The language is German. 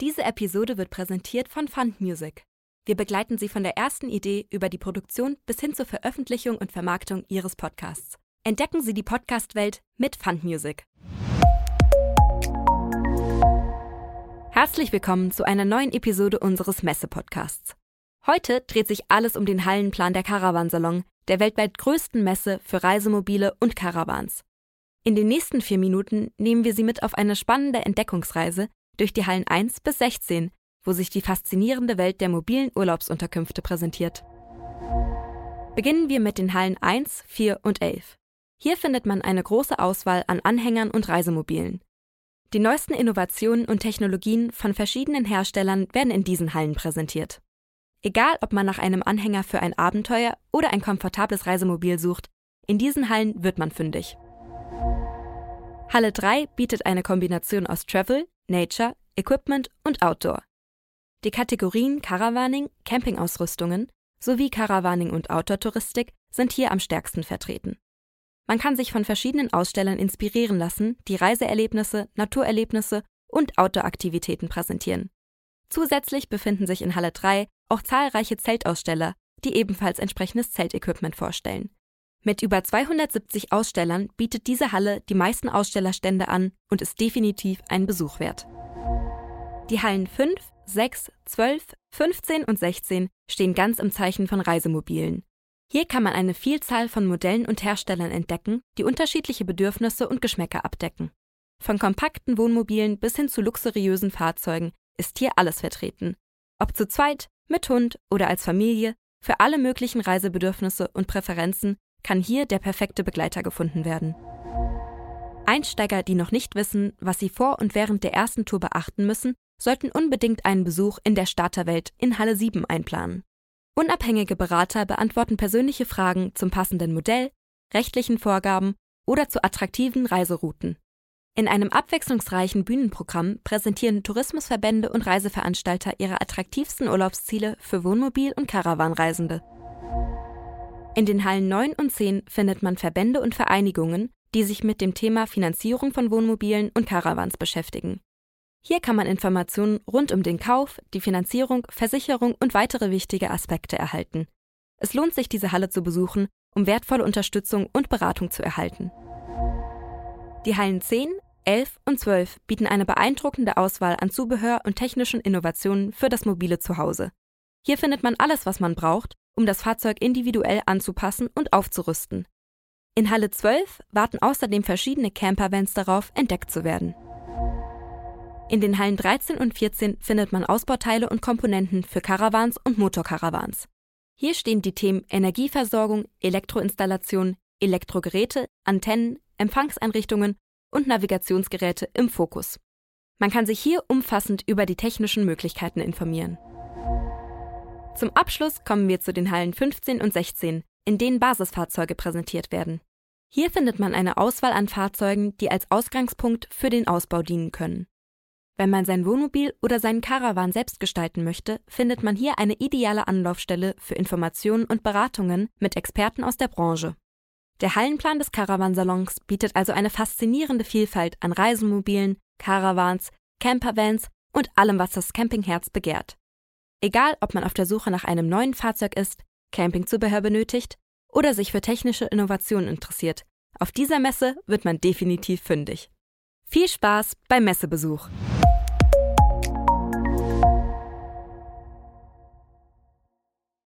Diese Episode wird präsentiert von Fund Music. Wir begleiten Sie von der ersten Idee über die Produktion bis hin zur Veröffentlichung und Vermarktung Ihres Podcasts. Entdecken Sie die Podcast-Welt mit Fund Music. Herzlich willkommen zu einer neuen Episode unseres Messe-Podcasts. Heute dreht sich alles um den Hallenplan der Caravansalon, der weltweit größten Messe für Reisemobile und Caravans. In den nächsten vier Minuten nehmen wir Sie mit auf eine spannende Entdeckungsreise durch die Hallen 1 bis 16, wo sich die faszinierende Welt der mobilen Urlaubsunterkünfte präsentiert. Beginnen wir mit den Hallen 1, 4 und 11. Hier findet man eine große Auswahl an Anhängern und Reisemobilen. Die neuesten Innovationen und Technologien von verschiedenen Herstellern werden in diesen Hallen präsentiert. Egal, ob man nach einem Anhänger für ein Abenteuer oder ein komfortables Reisemobil sucht, in diesen Hallen wird man fündig. Halle 3 bietet eine Kombination aus Travel, Nature, Equipment und Outdoor. Die Kategorien Caravaning, Campingausrüstungen sowie Caravaning und Outdoor-Touristik sind hier am stärksten vertreten. Man kann sich von verschiedenen Ausstellern inspirieren lassen, die Reiseerlebnisse, Naturerlebnisse und Outdoor-Aktivitäten präsentieren. Zusätzlich befinden sich in Halle 3 auch zahlreiche Zeltaussteller, die ebenfalls entsprechendes Zeltequipment vorstellen. Mit über 270 Ausstellern bietet diese Halle die meisten Ausstellerstände an und ist definitiv ein Besuch wert. Die Hallen 5, 6, 12, 15 und 16 stehen ganz im Zeichen von Reisemobilen. Hier kann man eine Vielzahl von Modellen und Herstellern entdecken, die unterschiedliche Bedürfnisse und Geschmäcker abdecken. Von kompakten Wohnmobilen bis hin zu luxuriösen Fahrzeugen ist hier alles vertreten. Ob zu zweit, mit Hund oder als Familie, für alle möglichen Reisebedürfnisse und Präferenzen kann hier der perfekte Begleiter gefunden werden. Einsteiger, die noch nicht wissen, was sie vor und während der ersten Tour beachten müssen, sollten unbedingt einen Besuch in der Starterwelt in Halle 7 einplanen. Unabhängige Berater beantworten persönliche Fragen zum passenden Modell, rechtlichen Vorgaben oder zu attraktiven Reiserouten. In einem abwechslungsreichen Bühnenprogramm präsentieren Tourismusverbände und Reiseveranstalter ihre attraktivsten Urlaubsziele für Wohnmobil- und Caravanreisende. In den Hallen 9 und 10 findet man Verbände und Vereinigungen, die sich mit dem Thema Finanzierung von Wohnmobilen und Caravans beschäftigen. Hier kann man Informationen rund um den Kauf, die Finanzierung, Versicherung und weitere wichtige Aspekte erhalten. Es lohnt sich, diese Halle zu besuchen, um wertvolle Unterstützung und Beratung zu erhalten. Die Hallen 10, 11 und 12 bieten eine beeindruckende Auswahl an Zubehör und technischen Innovationen für das mobile Zuhause. Hier findet man alles, was man braucht, um das Fahrzeug individuell anzupassen und aufzurüsten. In Halle 12 warten außerdem verschiedene Campervans darauf, entdeckt zu werden. In den Hallen 13 und 14 findet man Ausbauteile und Komponenten für Caravans und Motorcaravans. Hier stehen die Themen Energieversorgung, Elektroinstallation, Elektrogeräte, Antennen, Empfangseinrichtungen und Navigationsgeräte im Fokus. Man kann sich hier umfassend über die technischen Möglichkeiten informieren. Zum Abschluss kommen wir zu den Hallen 15 und 16, in denen Basisfahrzeuge präsentiert werden. Hier findet man eine Auswahl an Fahrzeugen, die als Ausgangspunkt für den Ausbau dienen können. Wenn man sein Wohnmobil oder seinen Caravan selbst gestalten möchte, findet man hier eine ideale Anlaufstelle für Informationen und Beratungen mit Experten aus der Branche. Der Hallenplan des Caravansalons bietet also eine faszinierende Vielfalt an Reisemobilen, Caravans, Campervans und allem, was das Campingherz begehrt. Egal, ob man auf der Suche nach einem neuen Fahrzeug ist, Campingzubehör benötigt oder sich für technische Innovationen interessiert, auf dieser Messe wird man definitiv fündig. Viel Spaß beim Messebesuch!